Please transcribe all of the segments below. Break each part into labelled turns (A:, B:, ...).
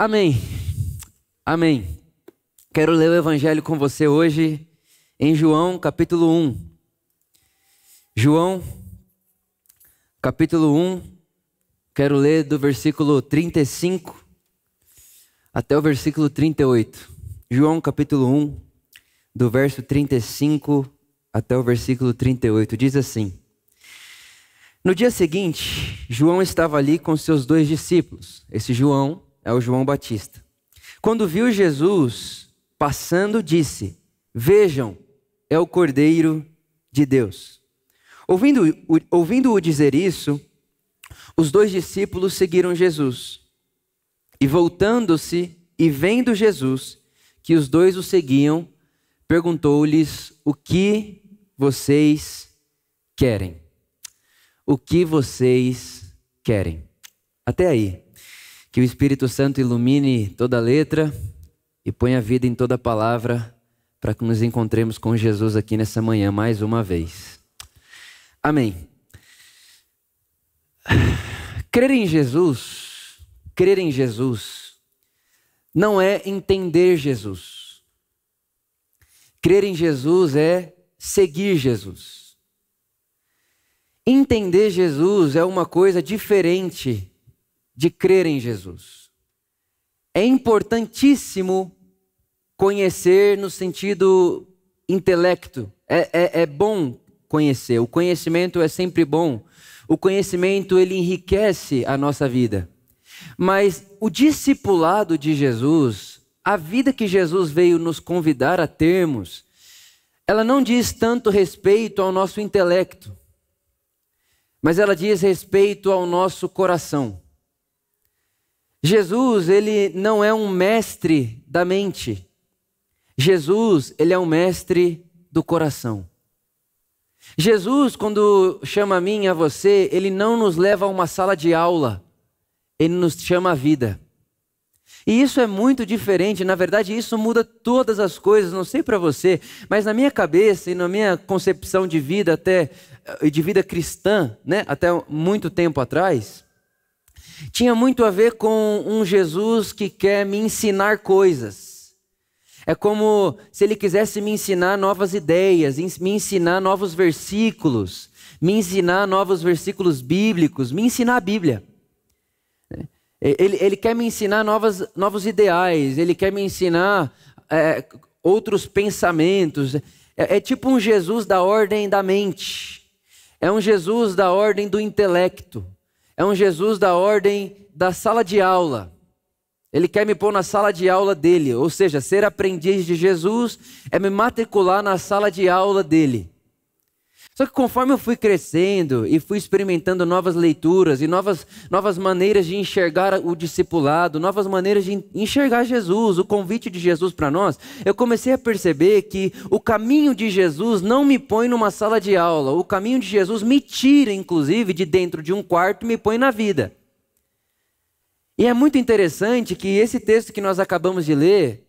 A: Amém. Amém. Quero ler o evangelho com você hoje em João, capítulo 1. João, capítulo 1. Quero ler do versículo 35 até o versículo 38. João, capítulo 1, do verso 35 até o versículo 38. Diz assim: No dia seguinte, João estava ali com seus dois discípulos. Esse João é o João Batista. Quando viu Jesus passando, disse: Vejam, é o Cordeiro de Deus. Ouvindo-o ouvindo dizer isso, os dois discípulos seguiram Jesus. E voltando-se e vendo Jesus, que os dois o seguiam, perguntou-lhes: O que vocês querem? O que vocês querem? Até aí. Que o Espírito Santo ilumine toda letra e ponha vida em toda palavra para que nos encontremos com Jesus aqui nessa manhã mais uma vez. Amém. Crer em Jesus, crer em Jesus, não é entender Jesus. Crer em Jesus é seguir Jesus. Entender Jesus é uma coisa diferente de crer em Jesus. É importantíssimo conhecer no sentido intelecto. É, é, é bom conhecer. O conhecimento é sempre bom. O conhecimento ele enriquece a nossa vida. Mas o discipulado de Jesus, a vida que Jesus veio nos convidar a termos, ela não diz tanto respeito ao nosso intelecto, mas ela diz respeito ao nosso coração. Jesus, ele não é um mestre da mente. Jesus, ele é um mestre do coração. Jesus, quando chama a mim e a você, ele não nos leva a uma sala de aula, ele nos chama à vida. E isso é muito diferente, na verdade, isso muda todas as coisas, não sei para você, mas na minha cabeça e na minha concepção de vida até de vida cristã, né, até muito tempo atrás, tinha muito a ver com um Jesus que quer me ensinar coisas. É como se ele quisesse me ensinar novas ideias, me ensinar novos versículos, me ensinar novos versículos bíblicos, me ensinar a Bíblia. Ele, ele quer me ensinar novas, novos ideais, ele quer me ensinar é, outros pensamentos. É, é tipo um Jesus da ordem da mente, é um Jesus da ordem do intelecto. É um Jesus da ordem da sala de aula. Ele quer me pôr na sala de aula dele, ou seja, ser aprendiz de Jesus é me matricular na sala de aula dele. Só que conforme eu fui crescendo e fui experimentando novas leituras e novas, novas maneiras de enxergar o discipulado, novas maneiras de enxergar Jesus, o convite de Jesus para nós, eu comecei a perceber que o caminho de Jesus não me põe numa sala de aula, o caminho de Jesus me tira, inclusive, de dentro de um quarto e me põe na vida. E é muito interessante que esse texto que nós acabamos de ler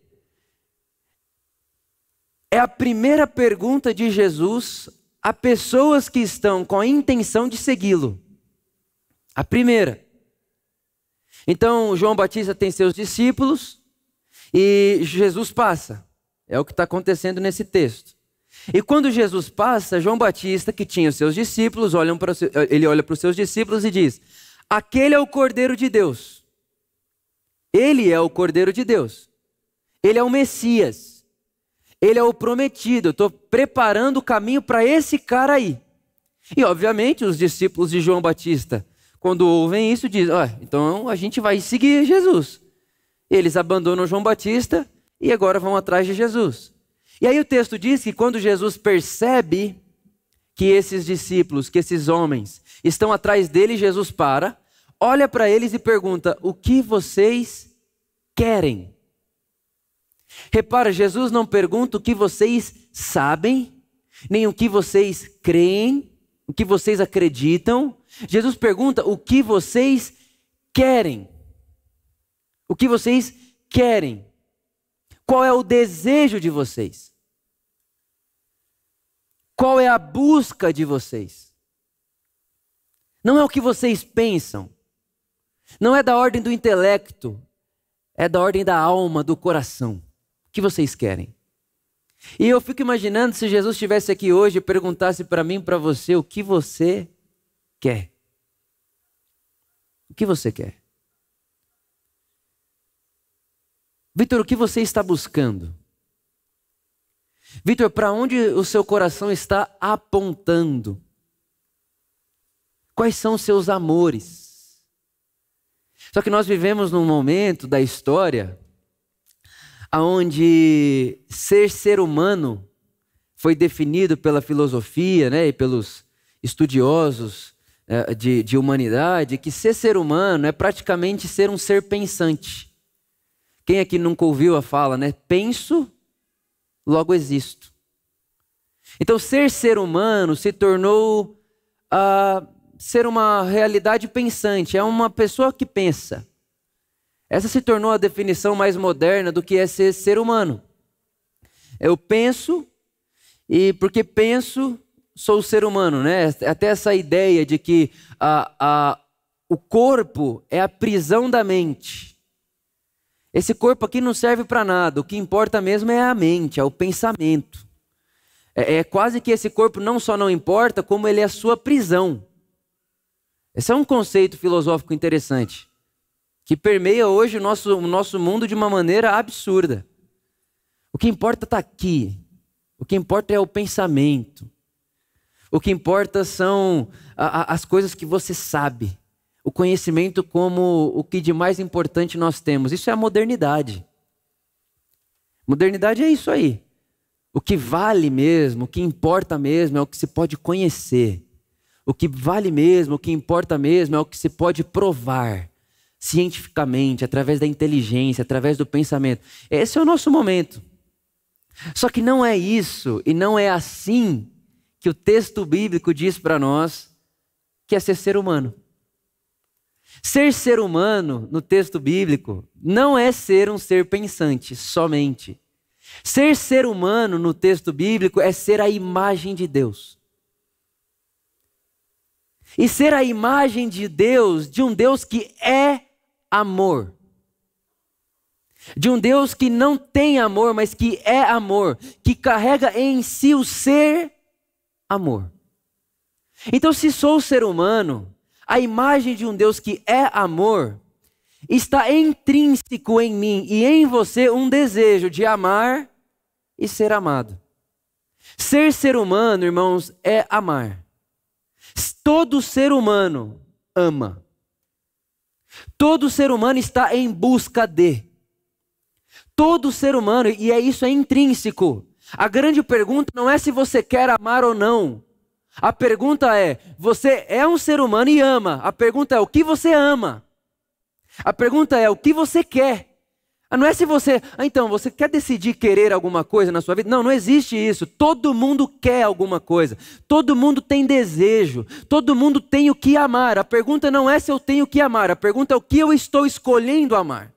A: é a primeira pergunta de Jesus a pessoas que estão com a intenção de segui-lo. A primeira. Então, João Batista tem seus discípulos e Jesus passa. É o que está acontecendo nesse texto. E quando Jesus passa, João Batista, que tinha os seus discípulos, olham para, ele olha para os seus discípulos e diz: Aquele é o Cordeiro de Deus. Ele é o Cordeiro de Deus. Ele é o Messias. Ele é o prometido. Eu estou preparando o caminho para esse cara aí. E, obviamente, os discípulos de João Batista, quando ouvem isso, dizem: ah, então a gente vai seguir Jesus. Eles abandonam João Batista e agora vão atrás de Jesus. E aí o texto diz que quando Jesus percebe que esses discípulos, que esses homens estão atrás dele, Jesus para, olha para eles e pergunta: O que vocês querem? Repara, Jesus não pergunta o que vocês sabem, nem o que vocês creem, o que vocês acreditam. Jesus pergunta o que vocês querem. O que vocês querem? Qual é o desejo de vocês? Qual é a busca de vocês? Não é o que vocês pensam, não é da ordem do intelecto, é da ordem da alma, do coração. Que vocês querem? E eu fico imaginando se Jesus estivesse aqui hoje e perguntasse para mim, para você, o que você quer. O que você quer? Vitor, o que você está buscando? Vitor, para onde o seu coração está apontando? Quais são os seus amores? Só que nós vivemos num momento da história onde ser ser humano foi definido pela filosofia né, e pelos estudiosos é, de, de humanidade, que ser ser humano é praticamente ser um ser pensante. Quem aqui nunca ouviu a fala, né? Penso, logo existo. Então, ser ser humano se tornou uh, ser uma realidade pensante, é uma pessoa que pensa. Essa se tornou a definição mais moderna do que é ser ser humano. Eu penso, e porque penso, sou ser humano, né? Até essa ideia de que a, a, o corpo é a prisão da mente. Esse corpo aqui não serve para nada, o que importa mesmo é a mente, é o pensamento. É, é quase que esse corpo não só não importa, como ele é a sua prisão. Esse é um conceito filosófico interessante, que permeia hoje o nosso, o nosso mundo de uma maneira absurda. O que importa está aqui, o que importa é o pensamento, o que importa são a, a, as coisas que você sabe, o conhecimento como o que de mais importante nós temos. Isso é a modernidade. Modernidade é isso aí. O que vale mesmo, o que importa mesmo é o que se pode conhecer. O que vale mesmo, o que importa mesmo é o que se pode provar cientificamente, através da inteligência, através do pensamento. Esse é o nosso momento. Só que não é isso e não é assim que o texto bíblico diz para nós que é ser ser humano. Ser ser humano no texto bíblico não é ser um ser pensante somente. Ser ser humano no texto bíblico é ser a imagem de Deus. E ser a imagem de Deus, de um Deus que é amor. De um Deus que não tem amor, mas que é amor, que carrega em si o ser amor. Então, se sou ser humano, a imagem de um Deus que é amor, está intrínseco em mim e em você um desejo de amar e ser amado. Ser ser humano, irmãos, é amar. Todo ser humano ama. Todo ser humano está em busca de. Todo ser humano, e é isso é intrínseco. A grande pergunta não é se você quer amar ou não. A pergunta é: você é um ser humano e ama. A pergunta é: o que você ama? A pergunta é: o que você quer? Ah, não é se você, ah, então, você quer decidir querer alguma coisa na sua vida? Não, não existe isso. Todo mundo quer alguma coisa. Todo mundo tem desejo. Todo mundo tem o que amar. A pergunta não é se eu tenho o que amar. A pergunta é o que eu estou escolhendo amar.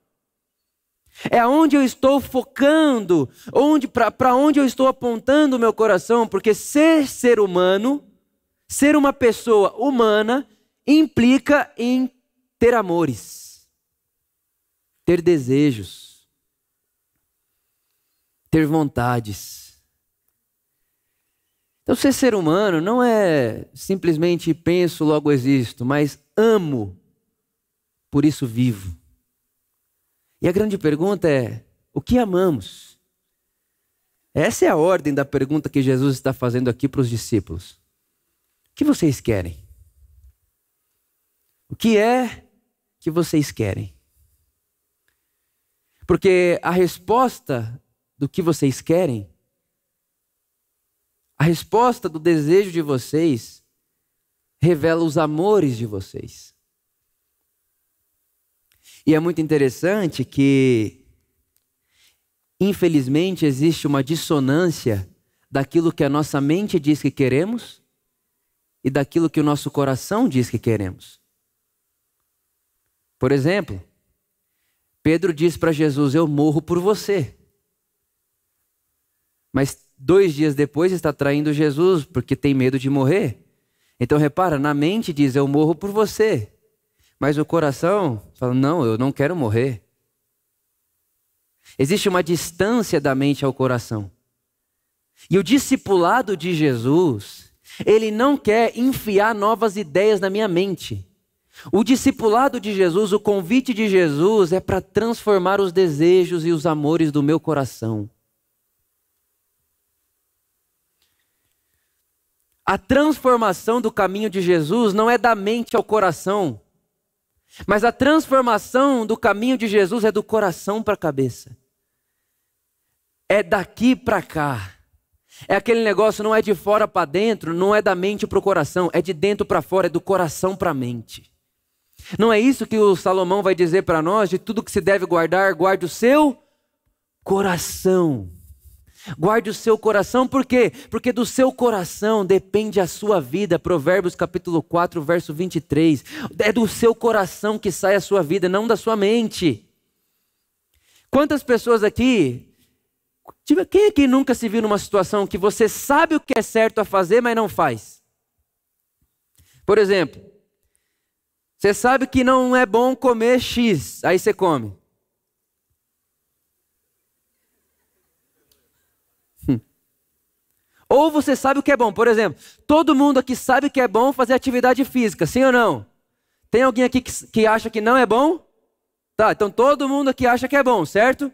A: É aonde eu estou focando, onde para onde eu estou apontando o meu coração, porque ser ser humano, ser uma pessoa humana, implica em ter amores, ter desejos ter vontades. Então, ser ser humano não é simplesmente penso, logo existo, mas amo, por isso vivo. E a grande pergunta é: o que amamos? Essa é a ordem da pergunta que Jesus está fazendo aqui para os discípulos. O que vocês querem? O que é que vocês querem? Porque a resposta do que vocês querem, a resposta do desejo de vocês revela os amores de vocês. E é muito interessante que, infelizmente, existe uma dissonância daquilo que a nossa mente diz que queremos e daquilo que o nosso coração diz que queremos. Por exemplo, Pedro diz para Jesus: Eu morro por você. Mas dois dias depois está traindo Jesus porque tem medo de morrer. Então repara, na mente diz: Eu morro por você. Mas o coração fala: Não, eu não quero morrer. Existe uma distância da mente ao coração. E o discipulado de Jesus, ele não quer enfiar novas ideias na minha mente. O discipulado de Jesus, o convite de Jesus é para transformar os desejos e os amores do meu coração. A transformação do caminho de Jesus não é da mente ao coração, mas a transformação do caminho de Jesus é do coração para a cabeça. É daqui para cá. É aquele negócio, não é de fora para dentro, não é da mente para o coração, é de dentro para fora, é do coração para a mente. Não é isso que o Salomão vai dizer para nós? De tudo que se deve guardar, guarde o seu coração. Guarde o seu coração, por quê? Porque do seu coração depende a sua vida. Provérbios capítulo 4, verso 23. É do seu coração que sai a sua vida, não da sua mente. Quantas pessoas aqui. Quem aqui nunca se viu numa situação que você sabe o que é certo a fazer, mas não faz? Por exemplo, você sabe que não é bom comer X, aí você come. Ou você sabe o que é bom. Por exemplo, todo mundo aqui sabe que é bom fazer atividade física, sim ou não? Tem alguém aqui que, que acha que não é bom? Tá, então todo mundo aqui acha que é bom, certo?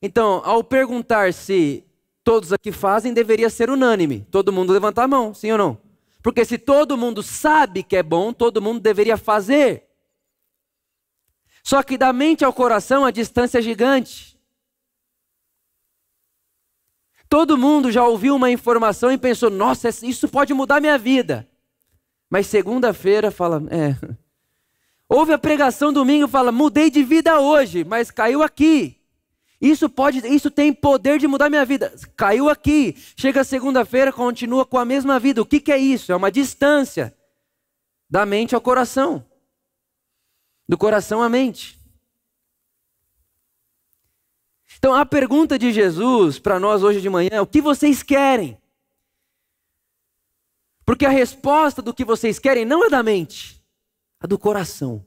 A: Então, ao perguntar se todos aqui fazem, deveria ser unânime. Todo mundo levantar a mão, sim ou não? Porque se todo mundo sabe que é bom, todo mundo deveria fazer. Só que da mente ao coração a distância é gigante. Todo mundo já ouviu uma informação e pensou: nossa, isso pode mudar minha vida. Mas segunda-feira fala: é. Ouve a pregação domingo e fala: mudei de vida hoje, mas caiu aqui. Isso pode, isso tem poder de mudar minha vida. Caiu aqui. Chega segunda-feira, continua com a mesma vida. O que, que é isso? É uma distância da mente ao coração, do coração à mente. Então a pergunta de Jesus para nós hoje de manhã é: o que vocês querem? Porque a resposta do que vocês querem não é da mente, é do coração.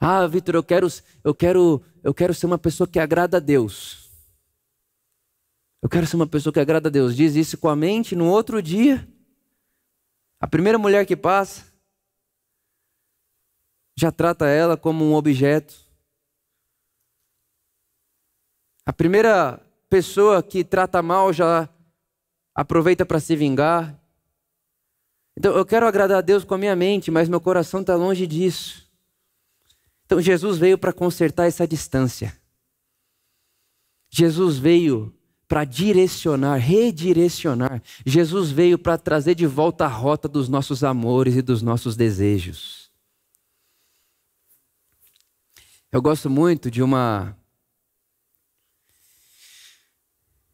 A: Ah, Vitor, eu quero, eu quero, eu quero ser uma pessoa que agrada a Deus. Eu quero ser uma pessoa que agrada a Deus. Diz isso com a mente, no outro dia, a primeira mulher que passa já trata ela como um objeto. A primeira pessoa que trata mal já aproveita para se vingar. Então eu quero agradar a Deus com a minha mente, mas meu coração está longe disso. Então Jesus veio para consertar essa distância. Jesus veio para direcionar, redirecionar. Jesus veio para trazer de volta a rota dos nossos amores e dos nossos desejos. Eu gosto muito de uma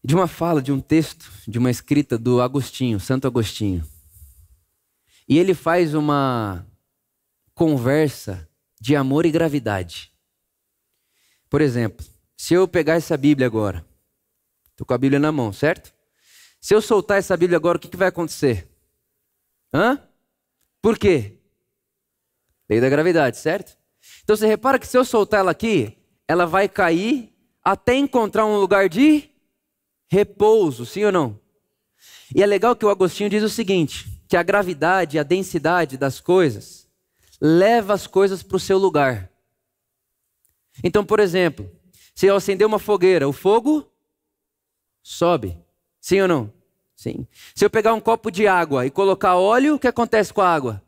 A: de uma fala, de um texto, de uma escrita do Agostinho, Santo Agostinho. E ele faz uma conversa de amor e gravidade. Por exemplo, se eu pegar essa Bíblia agora, estou com a Bíblia na mão, certo? Se eu soltar essa Bíblia agora, o que, que vai acontecer? Hã? Por quê? Lei da gravidade, certo? Então você repara que se eu soltar ela aqui, ela vai cair até encontrar um lugar de repouso, sim ou não? E é legal que o Agostinho diz o seguinte: que a gravidade, a densidade das coisas leva as coisas para o seu lugar. Então, por exemplo, se eu acender uma fogueira, o fogo sobe. Sim ou não? Sim. Se eu pegar um copo de água e colocar óleo, o que acontece com a água?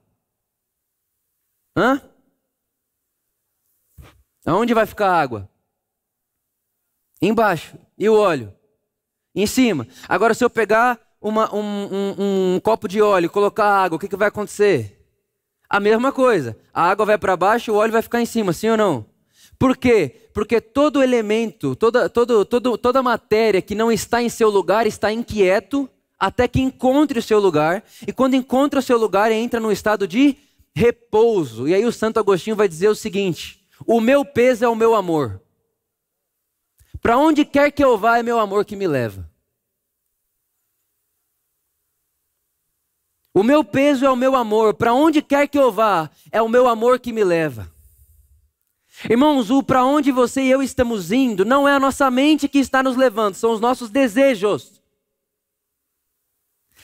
A: Hã? Aonde vai ficar a água? Embaixo. E o óleo? em cima. Agora, se eu pegar uma, um, um, um, copo de óleo e colocar água, o que, que vai acontecer? A mesma coisa. A água vai para baixo, o óleo vai ficar em cima, sim ou não? Por quê? Porque todo elemento, toda, todo, todo, toda matéria que não está em seu lugar está inquieto até que encontre o seu lugar. E quando encontra o seu lugar, entra num estado de repouso. E aí o Santo Agostinho vai dizer o seguinte: o meu peso é o meu amor. Para onde quer que eu vá, é meu amor que me leva. O meu peso é o meu amor. Para onde quer que eu vá, é o meu amor que me leva. Irmãos, o para onde você e eu estamos indo não é a nossa mente que está nos levando, são os nossos desejos,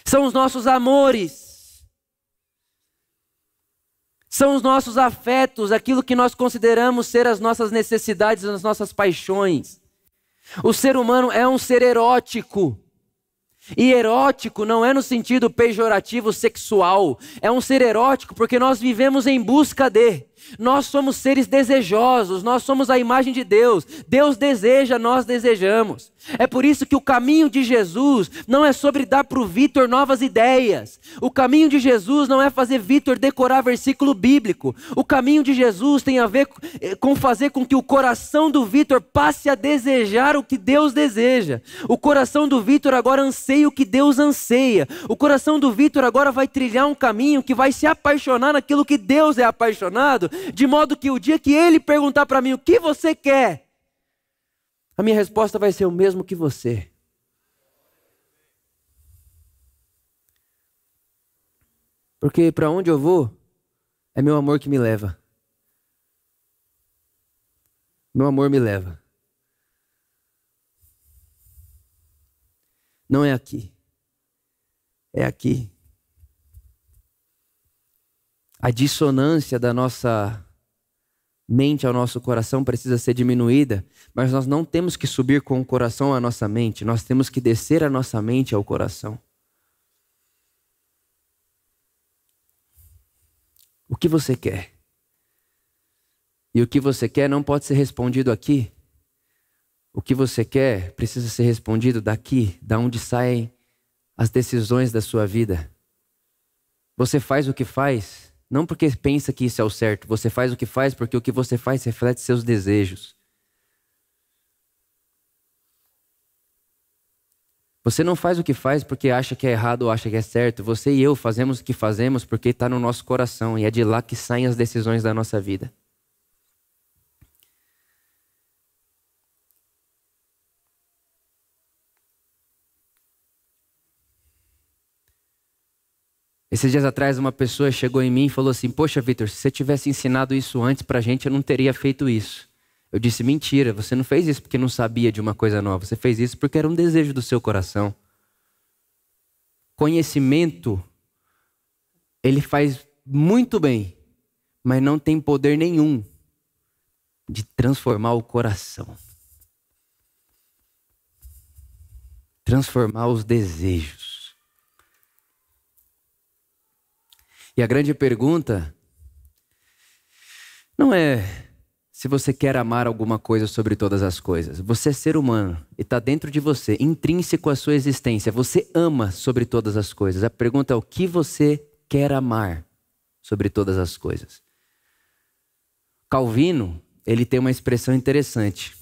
A: são os nossos amores, são os nossos afetos, aquilo que nós consideramos ser as nossas necessidades, as nossas paixões. O ser humano é um ser erótico. E erótico não é no sentido pejorativo sexual, é um ser erótico porque nós vivemos em busca de. Nós somos seres desejosos, nós somos a imagem de Deus. Deus deseja, nós desejamos. É por isso que o caminho de Jesus não é sobre dar para o Vitor novas ideias. O caminho de Jesus não é fazer Vitor decorar versículo bíblico. O caminho de Jesus tem a ver eh, com fazer com que o coração do Vitor passe a desejar o que Deus deseja. O coração do Vitor agora anseia o que Deus anseia. O coração do Vitor agora vai trilhar um caminho que vai se apaixonar naquilo que Deus é apaixonado de modo que o dia que ele perguntar para mim o que você quer, a minha resposta vai ser o mesmo que você. Porque para onde eu vou, é meu amor que me leva. Meu amor me leva. Não é aqui. É aqui a dissonância da nossa mente ao nosso coração precisa ser diminuída, mas nós não temos que subir com o coração à nossa mente, nós temos que descer a nossa mente ao coração. O que você quer? E o que você quer não pode ser respondido aqui. O que você quer precisa ser respondido daqui, da onde saem as decisões da sua vida. Você faz o que faz não porque pensa que isso é o certo, você faz o que faz porque o que você faz reflete seus desejos. Você não faz o que faz porque acha que é errado ou acha que é certo. Você e eu fazemos o que fazemos porque está no nosso coração e é de lá que saem as decisões da nossa vida. Esses dias atrás, uma pessoa chegou em mim e falou assim: Poxa, Vitor, se você tivesse ensinado isso antes para a gente, eu não teria feito isso. Eu disse: Mentira, você não fez isso porque não sabia de uma coisa nova. Você fez isso porque era um desejo do seu coração. Conhecimento, ele faz muito bem, mas não tem poder nenhum de transformar o coração. Transformar os desejos. E a grande pergunta não é se você quer amar alguma coisa sobre todas as coisas. Você é ser humano e está dentro de você, intrínseco à sua existência. Você ama sobre todas as coisas. A pergunta é o que você quer amar sobre todas as coisas. Calvino, ele tem uma expressão interessante.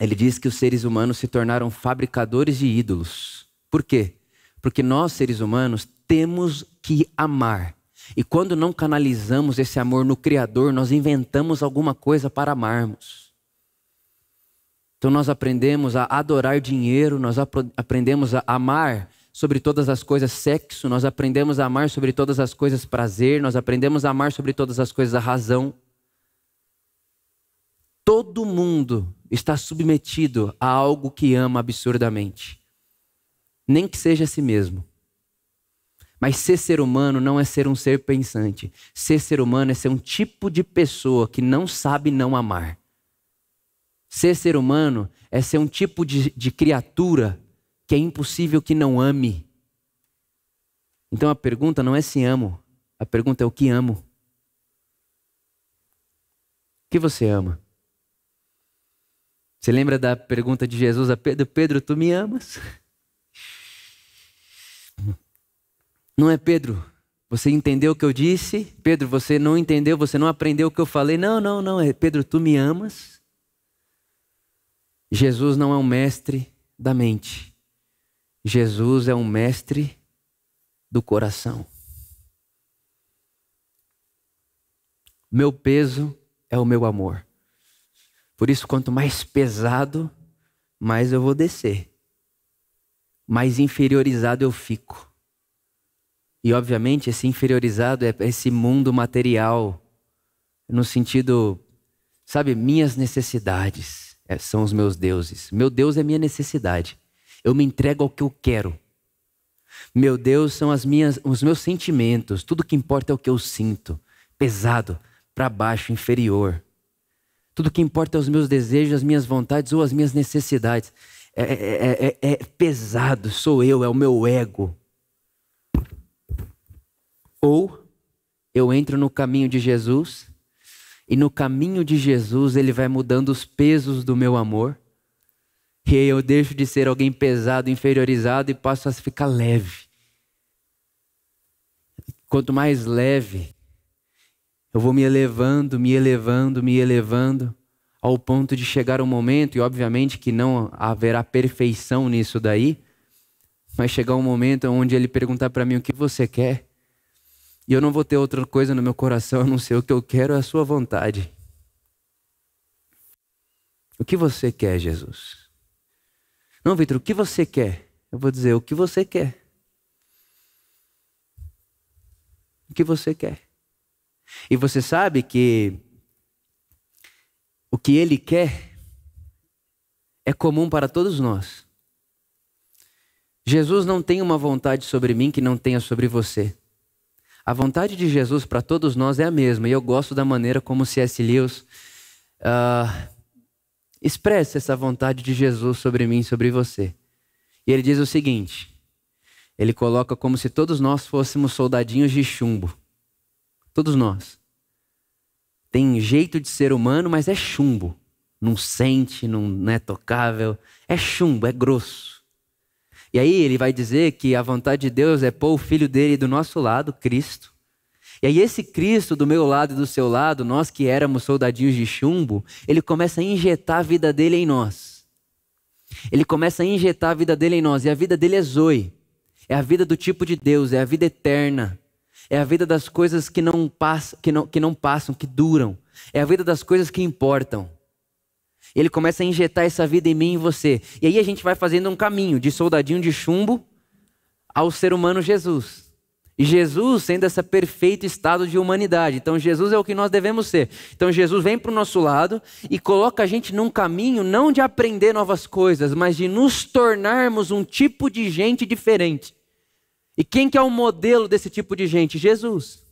A: Ele diz que os seres humanos se tornaram fabricadores de ídolos. Por quê? Porque nós, seres humanos, temos que amar. E quando não canalizamos esse amor no Criador, nós inventamos alguma coisa para amarmos. Então nós aprendemos a adorar dinheiro, nós aprendemos a amar sobre todas as coisas sexo, nós aprendemos a amar sobre todas as coisas prazer, nós aprendemos a amar sobre todas as coisas a razão. Todo mundo está submetido a algo que ama absurdamente, nem que seja a si mesmo. Mas ser ser humano não é ser um ser pensante. Ser ser humano é ser um tipo de pessoa que não sabe não amar. Ser ser humano é ser um tipo de, de criatura que é impossível que não ame. Então a pergunta não é se amo, a pergunta é o que amo. O que você ama? Você lembra da pergunta de Jesus a Pedro: Pedro, tu me amas? Não é Pedro, você entendeu o que eu disse? Pedro, você não entendeu, você não aprendeu o que eu falei? Não, não, não. É Pedro, tu me amas? Jesus não é um mestre da mente. Jesus é um mestre do coração. Meu peso é o meu amor. Por isso, quanto mais pesado, mais eu vou descer. Mais inferiorizado eu fico. E, obviamente, esse inferiorizado é esse mundo material, no sentido, Sabe, minhas necessidades é, são os meus deuses. Meu Deus é minha necessidade. Eu me entrego ao que eu quero. Meu Deus são as minhas, os meus sentimentos. Tudo que importa é o que eu sinto. Pesado, para baixo, inferior. Tudo que importa é os meus desejos, as minhas vontades ou as minhas necessidades. É, é, é, é pesado, sou eu, é o meu ego. Ou eu entro no caminho de Jesus, e no caminho de Jesus ele vai mudando os pesos do meu amor, e eu deixo de ser alguém pesado, inferiorizado e passo a ficar leve. Quanto mais leve, eu vou me elevando, me elevando, me elevando, ao ponto de chegar um momento, e obviamente que não haverá perfeição nisso daí, mas chegar um momento onde ele perguntar para mim o que você quer, e eu não vou ter outra coisa no meu coração a não ser o que eu quero é a sua vontade. O que você quer, Jesus? Não, Vitor, o que você quer? Eu vou dizer o que você quer. O que você quer. E você sabe que o que ele quer é comum para todos nós. Jesus não tem uma vontade sobre mim que não tenha sobre você. A vontade de Jesus para todos nós é a mesma, e eu gosto da maneira como C.S. Lewis uh, expressa essa vontade de Jesus sobre mim e sobre você. E ele diz o seguinte: ele coloca como se todos nós fôssemos soldadinhos de chumbo. Todos nós. Tem jeito de ser humano, mas é chumbo. Não sente, não é tocável. É chumbo, é grosso. E aí ele vai dizer que a vontade de Deus é pôr o filho dele do nosso lado, Cristo. E aí esse Cristo do meu lado e do seu lado, nós que éramos soldadinhos de chumbo, ele começa a injetar a vida dele em nós. Ele começa a injetar a vida dele em nós. E a vida dele é Zoe. É a vida do tipo de Deus, é a vida eterna. É a vida das coisas que não, passam, que não, que não passam, que duram. É a vida das coisas que importam. Ele começa a injetar essa vida em mim e em você. E aí a gente vai fazendo um caminho de soldadinho de chumbo ao ser humano Jesus. E Jesus sendo esse perfeito estado de humanidade. Então Jesus é o que nós devemos ser. Então Jesus vem para o nosso lado e coloca a gente num caminho não de aprender novas coisas, mas de nos tornarmos um tipo de gente diferente. E quem que é o modelo desse tipo de gente? Jesus.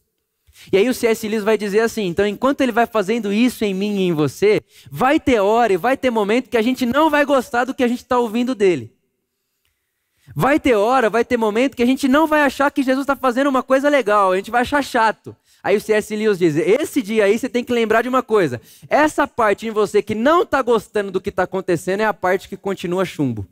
A: E aí o C.S. Lewis vai dizer assim: então, enquanto ele vai fazendo isso em mim e em você, vai ter hora e vai ter momento que a gente não vai gostar do que a gente está ouvindo dele. Vai ter hora, vai ter momento que a gente não vai achar que Jesus está fazendo uma coisa legal, a gente vai achar chato. Aí o C.S. Lewis diz: esse dia aí você tem que lembrar de uma coisa: essa parte em você que não está gostando do que está acontecendo é a parte que continua chumbo.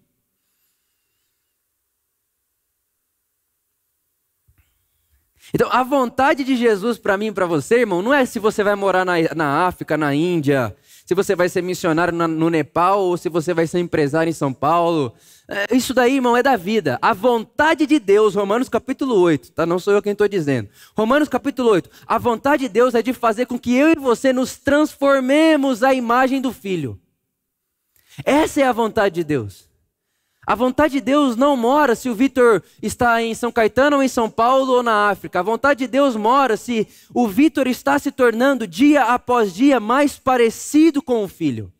A: Então, a vontade de Jesus para mim e para você, irmão, não é se você vai morar na, na África, na Índia, se você vai ser missionário na, no Nepal ou se você vai ser empresário em São Paulo. É, isso daí, irmão, é da vida. A vontade de Deus, Romanos capítulo 8, tá? Não sou eu quem estou dizendo. Romanos capítulo 8. A vontade de Deus é de fazer com que eu e você nos transformemos à imagem do Filho. Essa é a vontade de Deus. A vontade de Deus não mora se o Vitor está em São Caetano ou em São Paulo ou na África. A vontade de Deus mora se o Vitor está se tornando dia após dia mais parecido com o filho.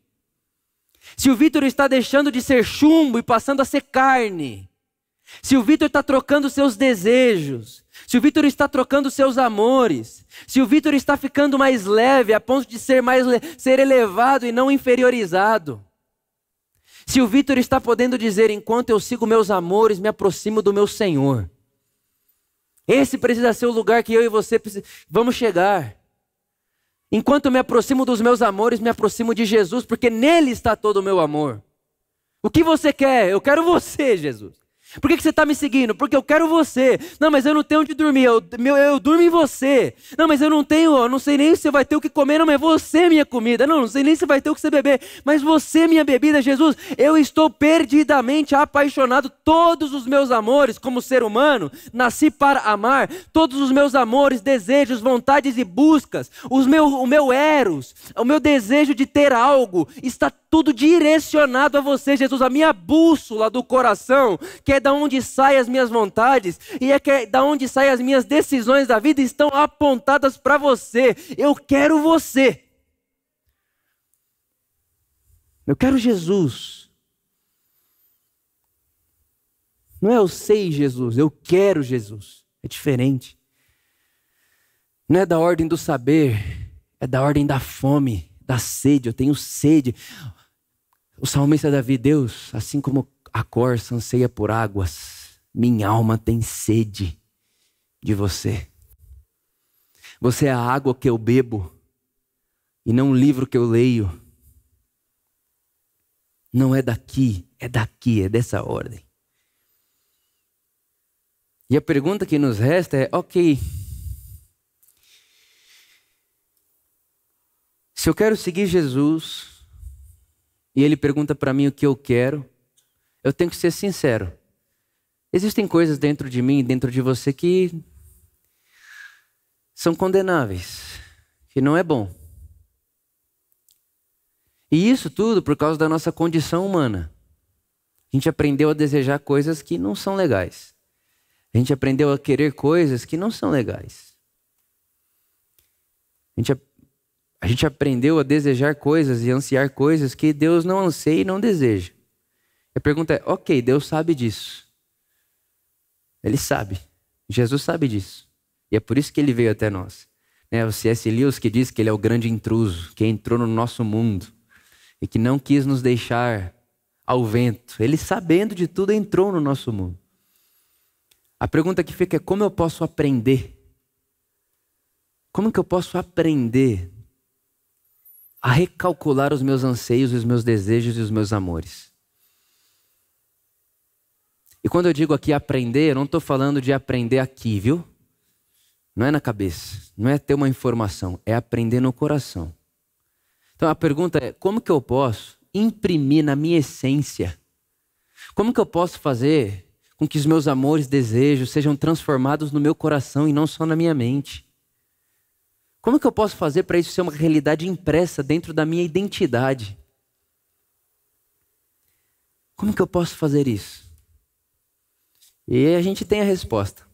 A: Se o Vitor está deixando de ser chumbo e passando a ser carne. Se o Vitor está trocando seus desejos. Se o Vitor está trocando seus amores. Se o Vitor está ficando mais leve a ponto de ser mais ser elevado e não inferiorizado. Se o Vitor está podendo dizer, enquanto eu sigo meus amores, me aproximo do meu Senhor. Esse precisa ser o lugar que eu e você vamos chegar. Enquanto me aproximo dos meus amores, me aproximo de Jesus, porque nele está todo o meu amor. O que você quer? Eu quero você, Jesus. Por que, que você está me seguindo? Porque eu quero você. Não, mas eu não tenho onde dormir. Eu, meu, eu durmo em você. Não, mas eu não tenho, eu não sei nem se vai ter o que comer. Não, mas você é minha comida. Não, não sei nem se vai ter o que você beber. Mas você é minha bebida, Jesus. Eu estou perdidamente apaixonado. Todos os meus amores, como ser humano, nasci para amar. Todos os meus amores, desejos, vontades e buscas. Os meu, o meu eros, o meu desejo de ter algo, está tudo direcionado a você, Jesus. A minha bússola do coração, que é da onde saem as minhas vontades e é que é da onde saem as minhas decisões da vida, estão apontadas para você. Eu quero você. Eu quero Jesus. Não é eu sei Jesus, eu quero Jesus. É diferente. Não é da ordem do saber, é da ordem da fome, da sede. Eu tenho sede. O salmista Davi, Deus, assim como a corça anseia por águas, minha alma tem sede de você. Você é a água que eu bebo e não o livro que eu leio. Não é daqui, é daqui, é dessa ordem. E a pergunta que nos resta é: ok, se eu quero seguir Jesus e ele pergunta para mim o que eu quero, eu tenho que ser sincero. Existem coisas dentro de mim, dentro de você que são condenáveis, que não é bom. E isso tudo por causa da nossa condição humana. A gente aprendeu a desejar coisas que não são legais. A gente aprendeu a querer coisas que não são legais. A gente, a gente aprendeu a desejar coisas e ansiar coisas que Deus não anseia e não deseja. A pergunta é: ok, Deus sabe disso. Ele sabe. Jesus sabe disso. E é por isso que ele veio até nós. É, o C.S. Lewis que diz que ele é o grande intruso, que entrou no nosso mundo e que não quis nos deixar ao vento. Ele, sabendo de tudo, entrou no nosso mundo. A pergunta que fica é: como eu posso aprender? Como que eu posso aprender a recalcular os meus anseios, os meus desejos e os meus amores? E quando eu digo aqui aprender, eu não estou falando de aprender aqui, viu? Não é na cabeça, não é ter uma informação, é aprender no coração. Então a pergunta é: como que eu posso imprimir na minha essência? Como que eu posso fazer com que os meus amores, desejos sejam transformados no meu coração e não só na minha mente? Como que eu posso fazer para isso ser uma realidade impressa dentro da minha identidade? Como que eu posso fazer isso? E a gente tem a resposta.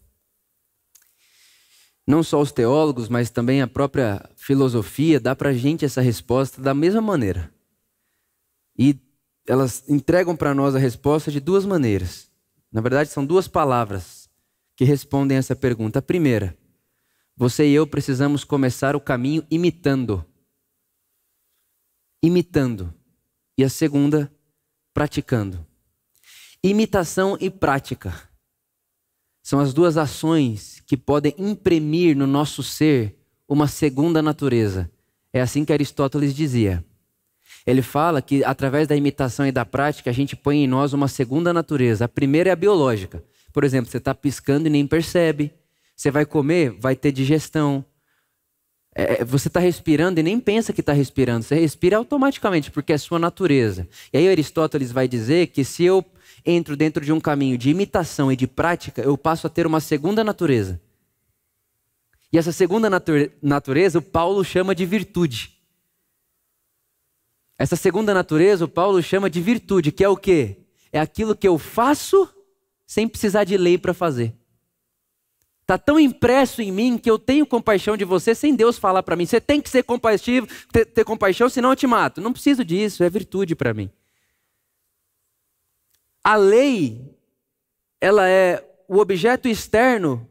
A: Não só os teólogos, mas também a própria filosofia dá para a gente essa resposta da mesma maneira. E elas entregam para nós a resposta de duas maneiras. Na verdade, são duas palavras que respondem essa pergunta. A primeira, você e eu precisamos começar o caminho imitando. Imitando. E a segunda, praticando. Imitação e prática são as duas ações que podem imprimir no nosso ser uma segunda natureza. É assim que Aristóteles dizia. Ele fala que através da imitação e da prática a gente põe em nós uma segunda natureza. A primeira é a biológica. Por exemplo, você está piscando e nem percebe. Você vai comer, vai ter digestão. É, é você está respirando e nem pensa que está respirando. Você respira automaticamente, porque é sua natureza. E aí Aristóteles vai dizer que se eu entro dentro de um caminho de imitação e de prática, eu passo a ter uma segunda natureza. E essa segunda natureza, o Paulo chama de virtude. Essa segunda natureza, o Paulo chama de virtude, que é o quê? É aquilo que eu faço sem precisar de lei para fazer. Está tão impresso em mim que eu tenho compaixão de você sem Deus falar para mim. Você tem que ser compassivo, ter, ter compaixão, senão eu te mato. Não preciso disso, é virtude para mim. A lei, ela é o objeto externo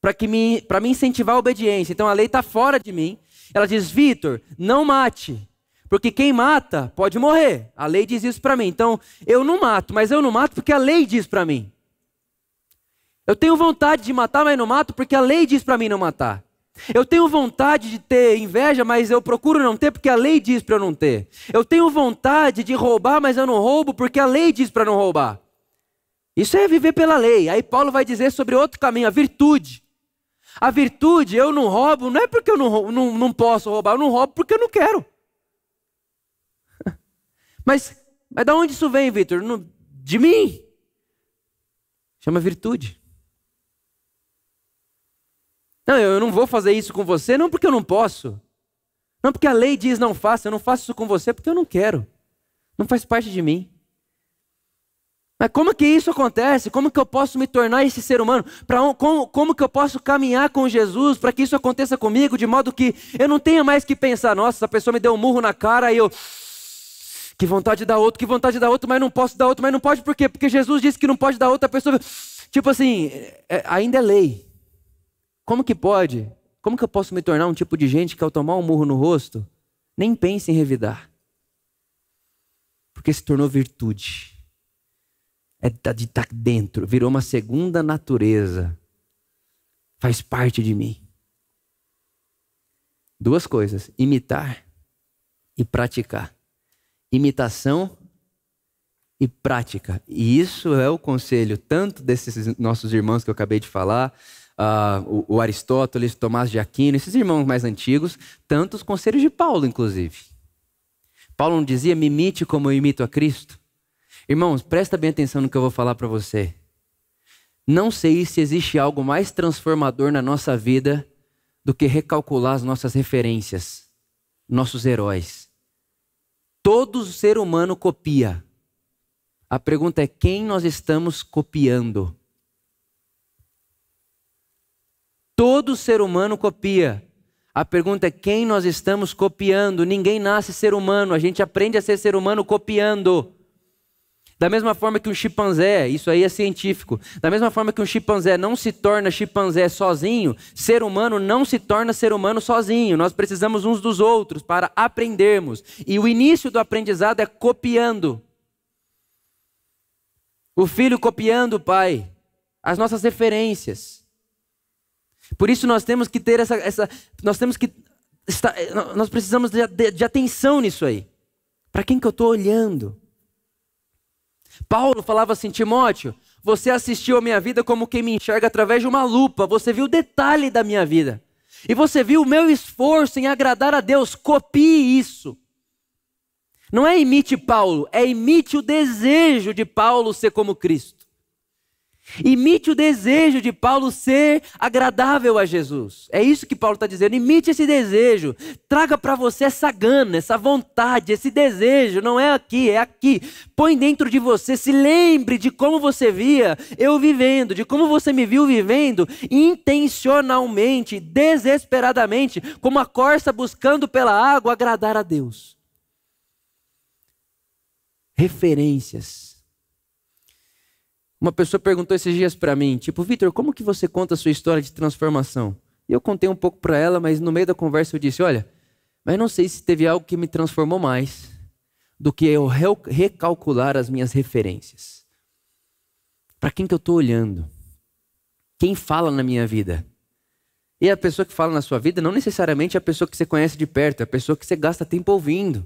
A: para me, me incentivar a obediência. Então a lei está fora de mim. Ela diz, Vitor, não mate. Porque quem mata pode morrer. A lei diz isso para mim. Então, eu não mato, mas eu não mato porque a lei diz para mim. Eu tenho vontade de matar, mas não mato porque a lei diz para mim não matar. Eu tenho vontade de ter inveja, mas eu procuro não ter porque a lei diz para eu não ter. Eu tenho vontade de roubar, mas eu não roubo porque a lei diz para não roubar. Isso é viver pela lei. Aí Paulo vai dizer sobre outro caminho, a virtude. A virtude, eu não roubo, não é porque eu não, não, não posso roubar, eu não roubo porque eu não quero. Mas, mas da onde isso vem, Vitor? De mim. Chama virtude. Não, eu não vou fazer isso com você, não porque eu não posso. Não porque a lei diz não faça, eu não faço isso com você porque eu não quero. Não faz parte de mim. Mas como que isso acontece? Como que eu posso me tornar esse ser humano? Pra, como, como que eu posso caminhar com Jesus para que isso aconteça comigo de modo que eu não tenha mais que pensar, nossa, essa pessoa me deu um murro na cara e eu Que vontade de dar outro, que vontade de dar outro, mas não posso dar outro, mas não pode por quê? Porque Jesus disse que não pode dar outra pessoa. Tipo assim, é, ainda é lei. Como que pode? Como que eu posso me tornar um tipo de gente que ao tomar um murro no rosto, nem pense em revidar? Porque se tornou virtude. É de estar tá dentro, virou uma segunda natureza. Faz parte de mim. Duas coisas: imitar e praticar imitação e prática. E isso é o conselho tanto desses nossos irmãos que eu acabei de falar, uh, o, o, Aristóteles, Tomás de Aquino, esses irmãos mais antigos, tanto os conselhos de Paulo, inclusive. Paulo não dizia, me imite como eu imito a Cristo? Irmãos, presta bem atenção no que eu vou falar para você. Não sei se existe algo mais transformador na nossa vida do que recalcular as nossas referências, nossos heróis. Todo ser humano copia. A pergunta é quem nós estamos copiando? Todo ser humano copia. A pergunta é quem nós estamos copiando. Ninguém nasce ser humano, a gente aprende a ser ser humano copiando. Da mesma forma que um chimpanzé, isso aí é científico, da mesma forma que um chimpanzé não se torna chimpanzé sozinho, ser humano não se torna ser humano sozinho. Nós precisamos uns dos outros para aprendermos. E o início do aprendizado é copiando. O filho copiando o pai, as nossas referências. Por isso nós temos que ter essa, essa nós temos que estar, nós precisamos de, de, de atenção nisso aí. Para quem que eu estou olhando? Paulo falava assim: Timóteo, você assistiu a minha vida como quem me enxerga através de uma lupa, você viu o detalhe da minha vida. E você viu o meu esforço em agradar a Deus, copie isso. Não é imite Paulo, é imite o desejo de Paulo ser como Cristo. Imite o desejo de Paulo ser agradável a Jesus. É isso que Paulo está dizendo. Imite esse desejo. Traga para você essa gana, essa vontade, esse desejo. Não é aqui, é aqui. Põe dentro de você. Se lembre de como você via eu vivendo, de como você me viu vivendo intencionalmente, desesperadamente, como a corça buscando pela água agradar a Deus. Referências uma pessoa perguntou esses dias para mim, tipo, Vitor, como que você conta a sua história de transformação? E eu contei um pouco para ela, mas no meio da conversa eu disse, olha, mas não sei se teve algo que me transformou mais do que eu recalcular as minhas referências. Para quem que eu estou olhando? Quem fala na minha vida? E a pessoa que fala na sua vida não necessariamente é a pessoa que você conhece de perto, é a pessoa que você gasta tempo ouvindo.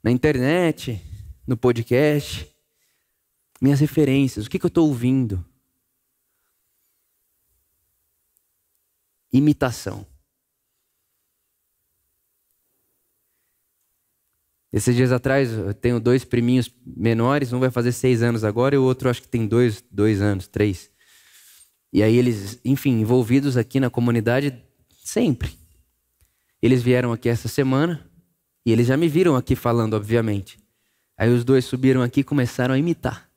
A: Na internet, no podcast minhas referências, o que, que eu estou ouvindo. Imitação. Esses dias atrás, eu tenho dois priminhos menores, um vai fazer seis anos agora e o outro acho que tem dois, dois anos, três. E aí eles, enfim, envolvidos aqui na comunidade sempre. Eles vieram aqui essa semana e eles já me viram aqui falando, obviamente. Aí os dois subiram aqui e começaram a imitar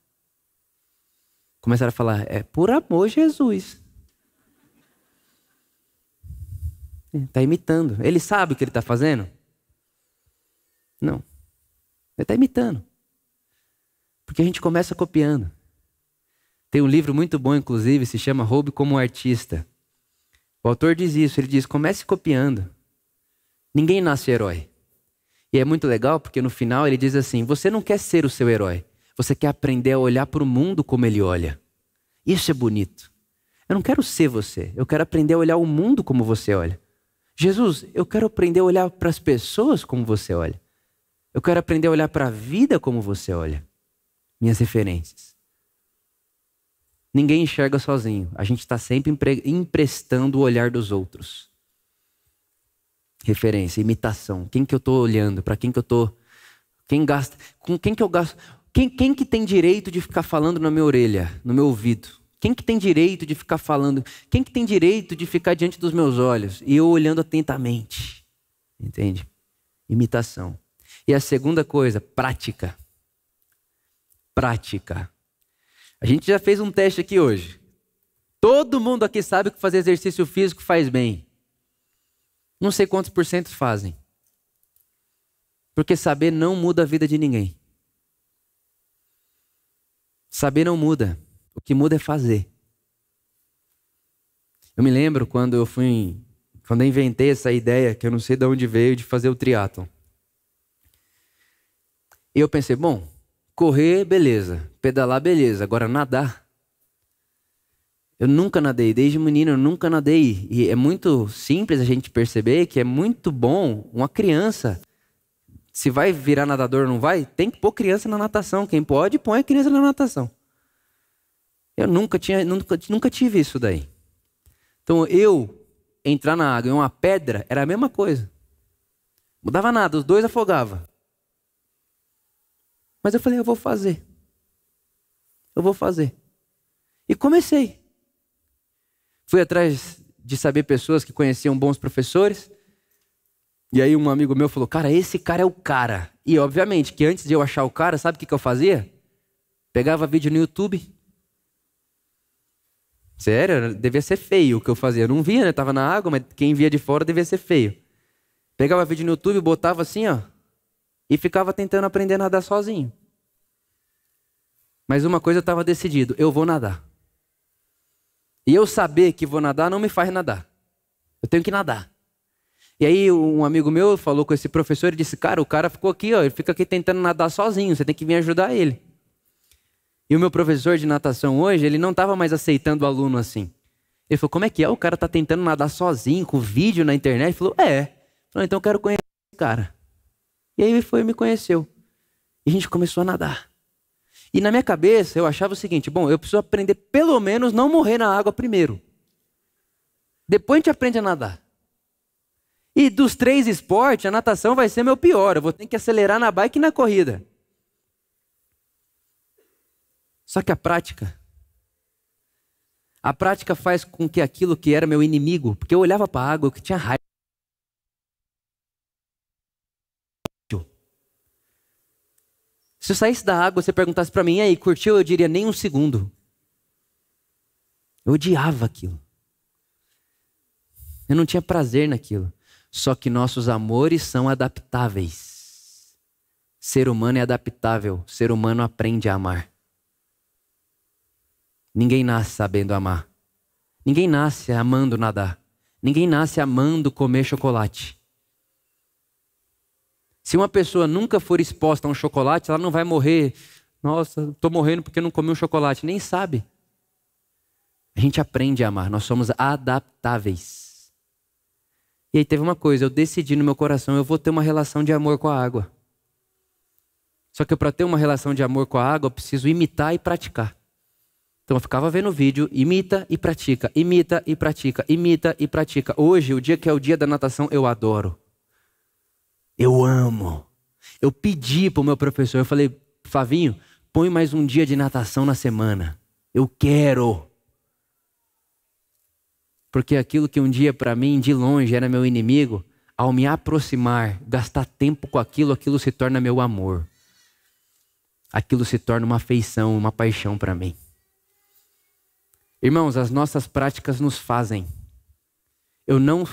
A: começaram a falar: é por amor, Jesus. Está imitando. Ele sabe o que ele está fazendo? Não. Ele está imitando. Porque a gente começa copiando. Tem um livro muito bom, inclusive, se chama Roube como Artista. O autor diz isso, ele diz: comece copiando. Ninguém nasce herói. E é muito legal porque no final ele diz assim: você não quer ser o seu herói, você quer aprender a olhar para o mundo como ele olha. Isso é bonito. Eu não quero ser você, eu quero aprender a olhar o mundo como você olha. Jesus, eu quero aprender a olhar para as pessoas como você olha. Eu quero aprender a olhar para a vida como você olha. Minhas referências. Ninguém enxerga sozinho. A gente está sempre emprestando o olhar dos outros. Referência, imitação. Quem que eu estou olhando? Para quem que eu estou? Quem gasta? Com quem que eu gasto? Quem, quem que tem direito de ficar falando na minha orelha, no meu ouvido? Quem que tem direito de ficar falando? Quem que tem direito de ficar diante dos meus olhos e eu olhando atentamente? Entende? Imitação. E a segunda coisa, prática. Prática. A gente já fez um teste aqui hoje. Todo mundo aqui sabe que fazer exercício físico faz bem. Não sei quantos por cento fazem. Porque saber não muda a vida de ninguém. Saber não muda. O que muda é fazer. Eu me lembro quando eu fui. Quando eu inventei essa ideia, que eu não sei de onde veio, de fazer o triatlon. E eu pensei, bom, correr, beleza. Pedalar, beleza. Agora nadar. Eu nunca nadei, desde menino eu nunca nadei. E é muito simples a gente perceber que é muito bom uma criança. Se vai virar nadador ou não vai, tem que pôr criança na natação. Quem pode, põe a criança na natação. Eu nunca tinha, nunca, nunca tive isso daí. Então eu entrar na água em uma pedra era a mesma coisa. Mudava nada, os dois afogavam. Mas eu falei, eu vou fazer. Eu vou fazer. E comecei. Fui atrás de saber pessoas que conheciam bons professores. E aí um amigo meu falou, cara, esse cara é o cara. E obviamente que antes de eu achar o cara, sabe o que, que eu fazia? Pegava vídeo no YouTube. Sério, devia ser feio o que eu fazia. Eu não via, né? Tava na água, mas quem via de fora devia ser feio. Pegava vídeo no YouTube, botava assim, ó. E ficava tentando aprender a nadar sozinho. Mas uma coisa eu estava decidido: eu vou nadar. E eu saber que vou nadar não me faz nadar. Eu tenho que nadar. E aí um amigo meu falou com esse professor e disse: Cara, o cara ficou aqui, ó, ele fica aqui tentando nadar sozinho, você tem que vir ajudar ele. E o meu professor de natação hoje, ele não estava mais aceitando o aluno assim. Ele falou: Como é que é? O cara está tentando nadar sozinho, com vídeo na internet? Ele falou: É. Falou: Então eu quero conhecer esse cara. E aí ele foi e me conheceu. E a gente começou a nadar. E na minha cabeça eu achava o seguinte: bom, eu preciso aprender pelo menos não morrer na água primeiro. Depois a gente aprende a nadar. E dos três esportes, a natação vai ser meu pior. Eu vou ter que acelerar na bike e na corrida. Só que a prática. A prática faz com que aquilo que era meu inimigo, porque eu olhava para a água, eu tinha raiva. Se eu saísse da água, você perguntasse para mim, e aí, curtiu? Eu diria nem um segundo. Eu odiava aquilo. Eu não tinha prazer naquilo. Só que nossos amores são adaptáveis. Ser humano é adaptável. Ser humano aprende a amar. Ninguém nasce sabendo amar. Ninguém nasce amando nadar. Ninguém nasce amando comer chocolate. Se uma pessoa nunca for exposta a um chocolate, ela não vai morrer. Nossa, estou morrendo porque não comi um chocolate. Nem sabe. A gente aprende a amar, nós somos adaptáveis. E aí teve uma coisa, eu decidi no meu coração, eu vou ter uma relação de amor com a água. Só que para ter uma relação de amor com a água, eu preciso imitar e praticar. Então eu ficava vendo o vídeo, imita e pratica, imita e pratica, imita e pratica. Hoje, o dia que é o dia da natação, eu adoro. Eu amo. Eu pedi para o meu professor, eu falei, Flavinho, põe mais um dia de natação na semana. Eu quero. Porque aquilo que um dia para mim, de longe, era meu inimigo, ao me aproximar, gastar tempo com aquilo, aquilo se torna meu amor. Aquilo se torna uma afeição, uma paixão para mim. Irmãos, as nossas práticas nos fazem. Eu não,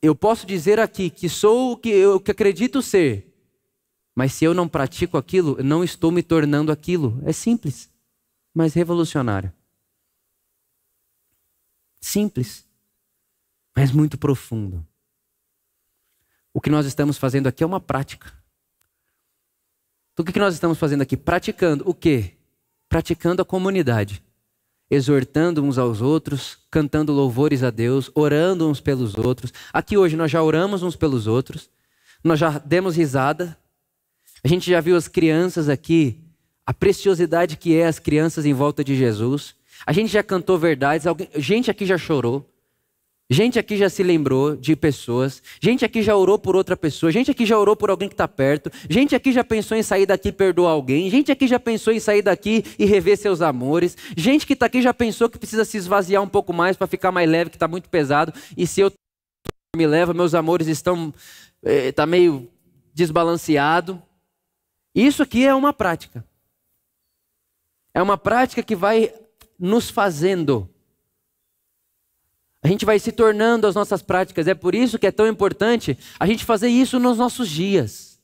A: eu posso dizer aqui que sou o que eu que acredito ser, mas se eu não pratico aquilo, eu não estou me tornando aquilo. É simples, mas revolucionário. Simples, mas muito profundo. O que nós estamos fazendo aqui é uma prática. Então, o que nós estamos fazendo aqui? Praticando o quê? Praticando a comunidade exortando uns aos outros, cantando louvores a Deus, orando uns pelos outros. Aqui hoje nós já oramos uns pelos outros, nós já demos risada, a gente já viu as crianças aqui, a preciosidade que é as crianças em volta de Jesus. A gente já cantou verdades, alguém, gente aqui já chorou. Gente aqui já se lembrou de pessoas. Gente aqui já orou por outra pessoa. Gente aqui já orou por alguém que está perto. Gente aqui já pensou em sair daqui e perdoar alguém. Gente aqui já pensou em sair daqui e rever seus amores. Gente que está aqui já pensou que precisa se esvaziar um pouco mais para ficar mais leve, que está muito pesado. E se eu me levo, meus amores estão. está eh, meio desbalanceado. Isso aqui é uma prática. É uma prática que vai nos fazendo a gente vai se tornando as nossas práticas. É por isso que é tão importante a gente fazer isso nos nossos dias.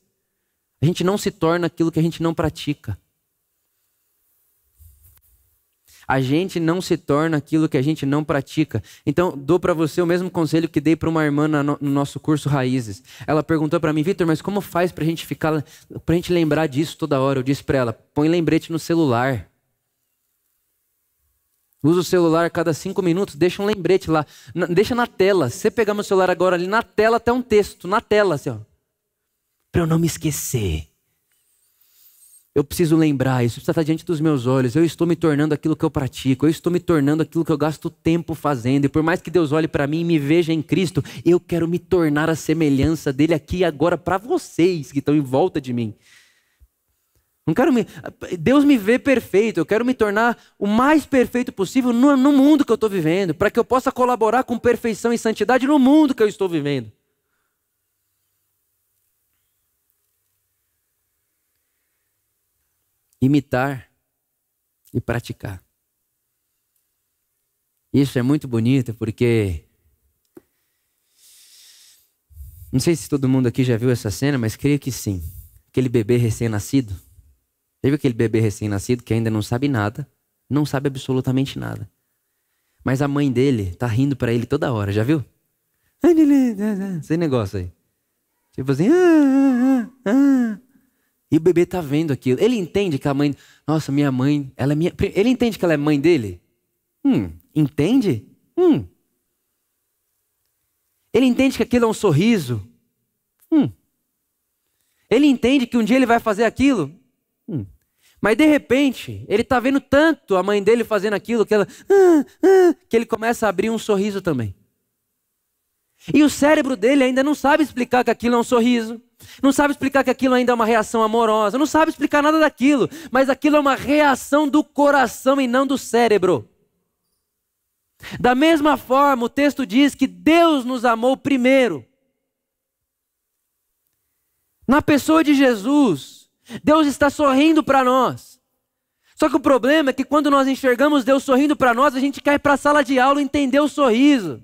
A: A gente não se torna aquilo que a gente não pratica. A gente não se torna aquilo que a gente não pratica. Então, dou para você o mesmo conselho que dei para uma irmã no nosso curso Raízes. Ela perguntou para mim, Vitor, mas como faz para a gente ficar, para a gente lembrar disso toda hora? Eu disse para ela, põe lembrete no celular. Usa o celular a cada cinco minutos, deixa um lembrete lá. Deixa na tela. Se você pegar meu celular agora ali, na tela até um texto, na tela, assim, ó. Para eu não me esquecer. Eu preciso lembrar, isso precisa estar diante dos meus olhos. Eu estou me tornando aquilo que eu pratico, eu estou me tornando aquilo que eu gasto tempo fazendo. E por mais que Deus olhe para mim e me veja em Cristo, eu quero me tornar a semelhança dele aqui e agora para vocês que estão em volta de mim. Não quero me. Deus me vê perfeito, eu quero me tornar o mais perfeito possível no, no mundo que eu estou vivendo, para que eu possa colaborar com perfeição e santidade no mundo que eu estou vivendo. imitar e praticar. Isso é muito bonito porque. Não sei se todo mundo aqui já viu essa cena, mas creio que sim. Aquele bebê recém-nascido. Já viu aquele bebê recém-nascido que ainda não sabe nada? Não sabe absolutamente nada. Mas a mãe dele tá rindo para ele toda hora, já viu? Esse negócio aí. Tipo assim. Ah, ah, ah. E o bebê tá vendo aquilo. Ele entende que a mãe. Nossa, minha mãe, ela é minha. Ele entende que ela é mãe dele? Hum, entende? Hum. Ele entende que aquilo é um sorriso? Hum. Ele entende que um dia ele vai fazer aquilo? Mas de repente, ele está vendo tanto a mãe dele fazendo aquilo que, ela, ah, ah, que ele começa a abrir um sorriso também. E o cérebro dele ainda não sabe explicar que aquilo é um sorriso, não sabe explicar que aquilo ainda é uma reação amorosa, não sabe explicar nada daquilo, mas aquilo é uma reação do coração e não do cérebro. Da mesma forma, o texto diz que Deus nos amou primeiro. Na pessoa de Jesus, Deus está sorrindo para nós. Só que o problema é que quando nós enxergamos Deus sorrindo para nós, a gente quer ir para a sala de aula entender o sorriso.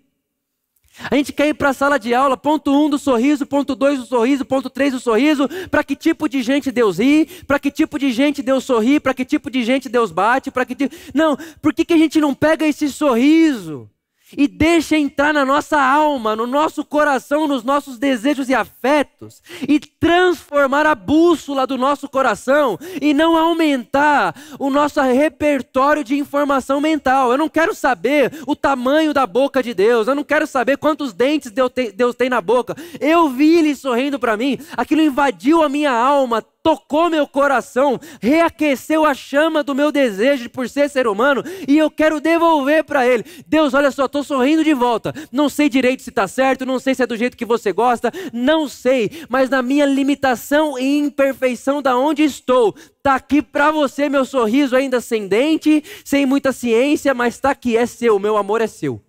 A: A gente quer ir para a sala de aula, ponto 1 um do sorriso, ponto 2 do sorriso, ponto 3 do sorriso, para que tipo de gente Deus ri, para que tipo de gente Deus sorri, para que tipo de gente Deus bate, para que tipo... Não, por que, que a gente não pega esse sorriso e deixa entrar na nossa alma, no nosso coração, nos nossos desejos e afetos, e transformar a bússola do nosso coração e não aumentar o nosso repertório de informação mental. Eu não quero saber o tamanho da boca de Deus, eu não quero saber quantos dentes Deus tem na boca. Eu vi Ele sorrindo para mim, aquilo invadiu a minha alma, tocou meu coração, reaqueceu a chama do meu desejo por ser ser humano e eu quero devolver para Ele. Deus, olha só, estou sorrindo de volta. Não sei direito se está certo, não sei se é do jeito que você gosta, não sei, mas na minha limitação e imperfeição da onde estou, está aqui para você meu sorriso ainda ascendente, sem muita ciência, mas está aqui, é seu, meu amor é seu.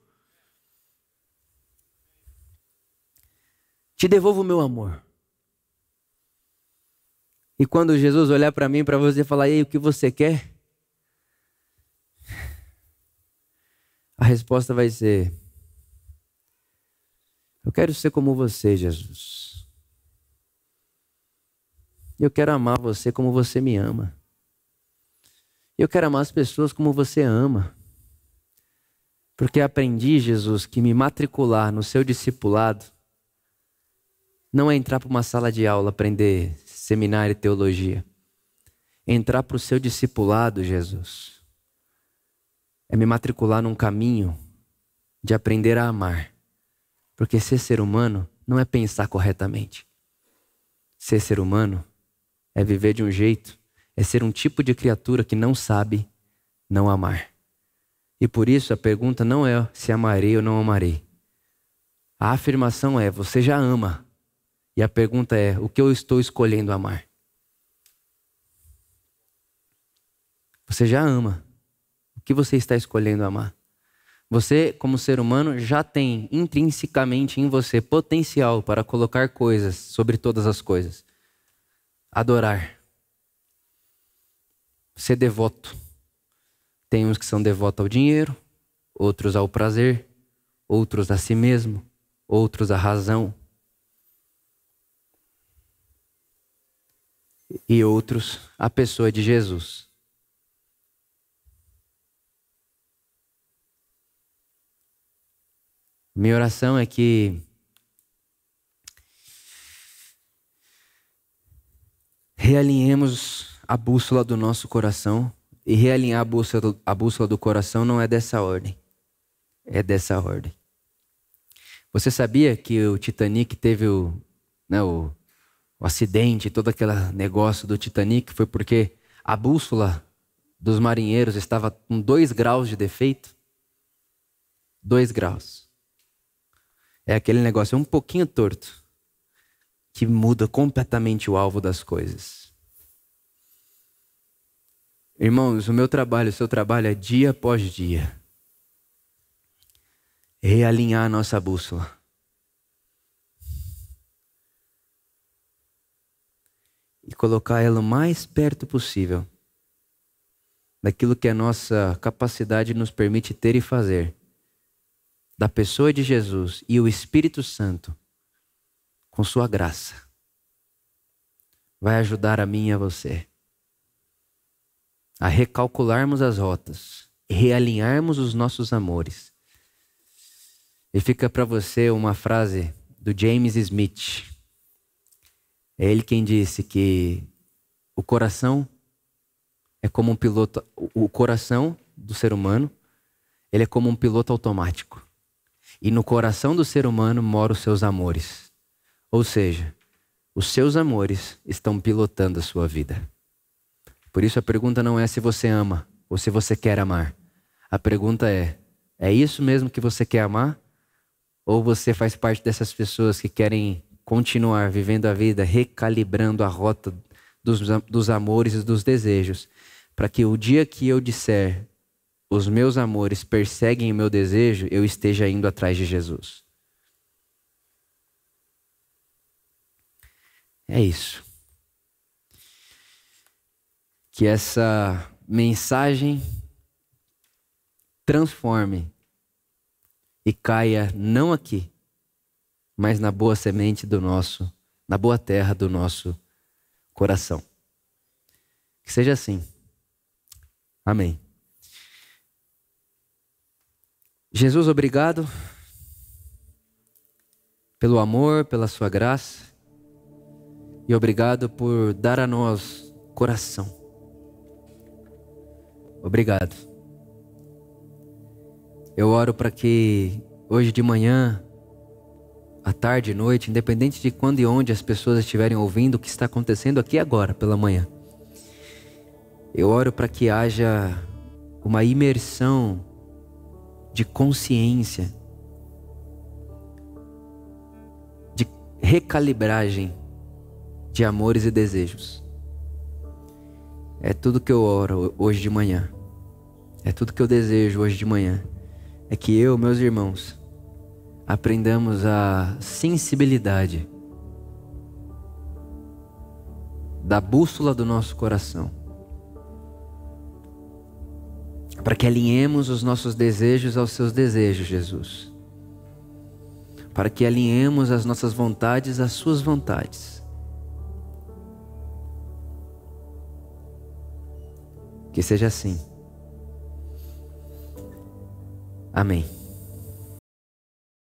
A: Te devolvo o meu amor. E quando Jesus olhar para mim, para você falar, ei, o que você quer? A resposta vai ser: Eu quero ser como você, Jesus. Eu quero amar você como você me ama. Eu quero amar as pessoas como você ama. Porque aprendi, Jesus, que me matricular no seu discipulado não é entrar para uma sala de aula aprender seminário de teologia. Entrar para o seu discipulado, Jesus, é me matricular num caminho de aprender a amar. Porque ser ser humano não é pensar corretamente. Ser ser humano é viver de um jeito, é ser um tipo de criatura que não sabe não amar. E por isso a pergunta não é se amarei ou não amarei. A afirmação é: você já ama. E a pergunta é: o que eu estou escolhendo amar? Você já ama. O que você está escolhendo amar? Você, como ser humano, já tem intrinsecamente em você potencial para colocar coisas sobre todas as coisas. Adorar. Ser devoto. Tem uns que são devotos ao dinheiro, outros ao prazer, outros a si mesmo, outros à razão, e outros a pessoa de Jesus. Minha oração é que realinhemos a bússola do nosso coração. E realinhar a bússola, a bússola do coração não é dessa ordem, é dessa ordem. Você sabia que o Titanic teve o, né, o, o acidente, todo aquele negócio do Titanic foi porque a bússola dos marinheiros estava com dois graus de defeito? Dois graus. É aquele negócio um pouquinho torto que muda completamente o alvo das coisas. Irmãos, o meu trabalho, o seu trabalho é dia após dia realinhar a nossa bússola. E colocar ela o mais perto possível daquilo que a nossa capacidade nos permite ter e fazer, da pessoa de Jesus e o Espírito Santo, com Sua graça, vai ajudar a mim e a você a recalcularmos as rotas, realinharmos os nossos amores e fica para você uma frase do James Smith. É ele quem disse que o coração é como um piloto, o coração do ser humano, ele é como um piloto automático. E no coração do ser humano moram os seus amores. Ou seja, os seus amores estão pilotando a sua vida. Por isso a pergunta não é se você ama ou se você quer amar. A pergunta é: é isso mesmo que você quer amar? Ou você faz parte dessas pessoas que querem continuar vivendo a vida recalibrando a rota dos, dos amores e dos desejos, para que o dia que eu disser os meus amores perseguem o meu desejo, eu esteja indo atrás de Jesus. É isso. Que essa mensagem transforme e caia não aqui, mas na boa semente do nosso, na boa terra do nosso coração. Que seja assim. Amém. Jesus, obrigado pelo amor, pela sua graça e obrigado por dar a nós coração. Obrigado. Eu oro para que hoje de manhã, à tarde, noite, independente de quando e onde as pessoas estiverem ouvindo o que está acontecendo aqui agora pela manhã, eu oro para que haja uma imersão de consciência, de recalibragem de amores e desejos. É tudo que eu oro hoje de manhã. É tudo que eu desejo hoje de manhã é que eu, meus irmãos, aprendamos a sensibilidade da bússola do nosso coração. Para que alinhemos os nossos desejos aos seus desejos, Jesus. Para que alinhemos as nossas vontades às suas vontades. Que seja assim. Amém.